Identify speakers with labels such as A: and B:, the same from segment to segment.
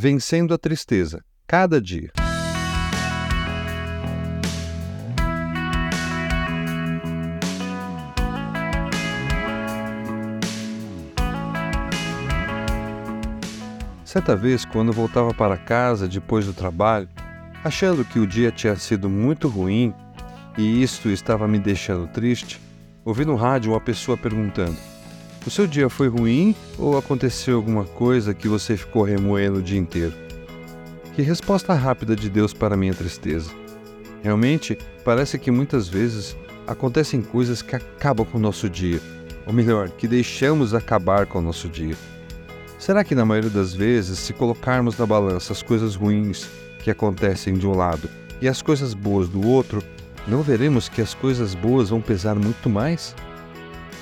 A: Vencendo a tristeza, cada dia. Certa vez, quando voltava para casa depois do trabalho, achando que o dia tinha sido muito ruim e isto estava me deixando triste, ouvi no rádio uma pessoa perguntando: O seu dia foi ruim ou aconteceu alguma coisa que você ficou remoendo o dia inteiro? Que resposta rápida de Deus para minha tristeza. Realmente, parece que muitas vezes acontecem coisas que acabam com o nosso dia, ou melhor, que deixamos acabar com o nosso dia. Será que na maioria das vezes, se colocarmos na balança as coisas ruins que acontecem de um lado e as coisas boas do outro, não veremos que as coisas boas vão pesar muito mais?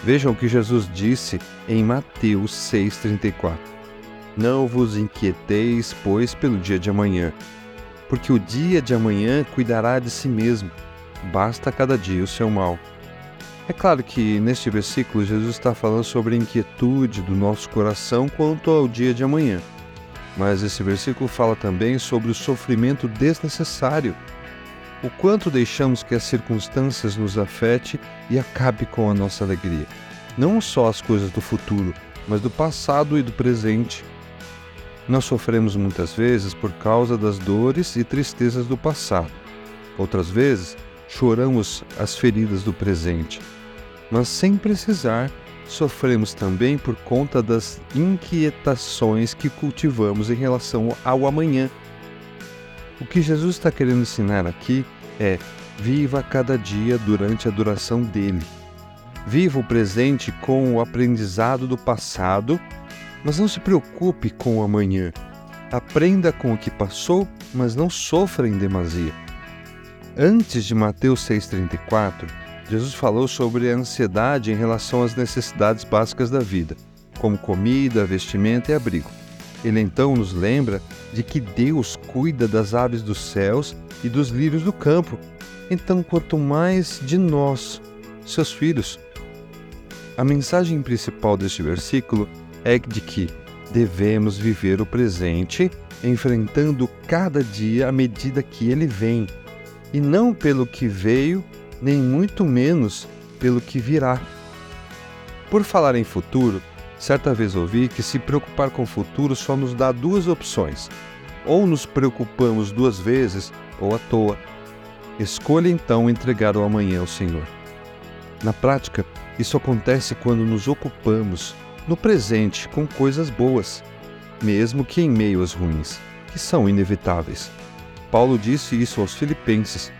A: Vejam o que Jesus disse em Mateus 6,34: Não vos inquieteis, pois, pelo dia de amanhã, porque o dia de amanhã cuidará de si mesmo, basta cada dia o seu mal. É claro que neste versículo Jesus está falando sobre a inquietude do nosso coração quanto ao dia de amanhã. Mas esse versículo fala também sobre o sofrimento desnecessário o quanto deixamos que as circunstâncias nos afete e acabe com a nossa alegria. Não só as coisas do futuro, mas do passado e do presente. Nós sofremos muitas vezes por causa das dores e tristezas do passado. Outras vezes, choramos as feridas do presente. Mas sem precisar, sofremos também por conta das inquietações que cultivamos em relação ao amanhã o que Jesus está querendo ensinar aqui é: viva cada dia durante a duração dele. Viva o presente com o aprendizado do passado, mas não se preocupe com o amanhã. Aprenda com o que passou, mas não sofra em demasia. Antes de Mateus 6,34, Jesus falou sobre a ansiedade em relação às necessidades básicas da vida, como comida, vestimenta e abrigo. Ele então nos lembra de que Deus cuida das aves dos céus e dos lírios do campo. Então, quanto mais de nós, seus filhos. A mensagem principal deste versículo é de que devemos viver o presente, enfrentando cada dia à medida que ele vem, e não pelo que veio, nem muito menos pelo que virá. Por falar em futuro, Certa vez ouvi que se preocupar com o futuro só nos dá duas opções: ou nos preocupamos duas vezes ou à toa. Escolha então entregar o amanhã ao Senhor. Na prática, isso acontece quando nos ocupamos no presente com coisas boas, mesmo que em meio às ruins, que são inevitáveis. Paulo disse isso aos Filipenses: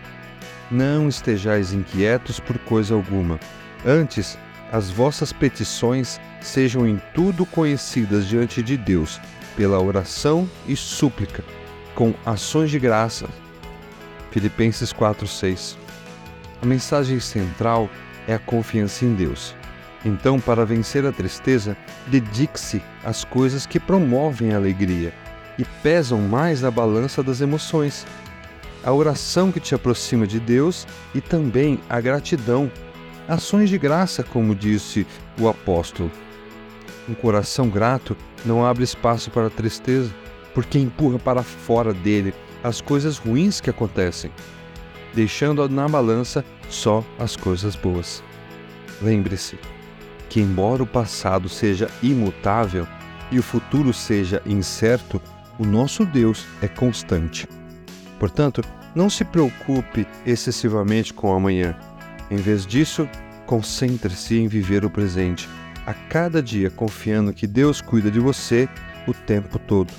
A: Não estejais inquietos por coisa alguma, antes as vossas petições sejam em tudo conhecidas diante de Deus, pela oração e súplica, com ações de graça. Filipenses 4:6. A mensagem central é a confiança em Deus. Então, para vencer a tristeza, dedique-se às coisas que promovem a alegria e pesam mais na balança das emoções. A oração que te aproxima de Deus e também a gratidão ações de graça, como disse o apóstolo. Um coração grato não abre espaço para a tristeza, porque empurra para fora dele as coisas ruins que acontecem, deixando na balança só as coisas boas. Lembre-se que, embora o passado seja imutável e o futuro seja incerto, o nosso Deus é constante. Portanto, não se preocupe excessivamente com o amanhã em vez disso, concentre-se em viver o presente, a cada dia confiando que Deus cuida de você o tempo todo.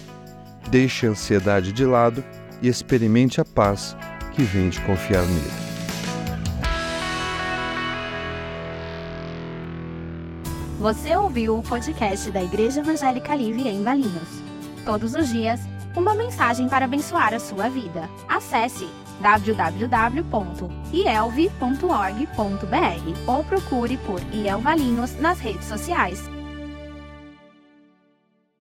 A: Deixe a ansiedade de lado e experimente a paz que vem de confiar nele.
B: Você ouviu o podcast da Igreja Evangélica Livre em Valinhos. Todos os dias, uma mensagem para abençoar a sua vida. Acesse www.ielve.org.br ou procure por IEL Valinhos nas redes sociais.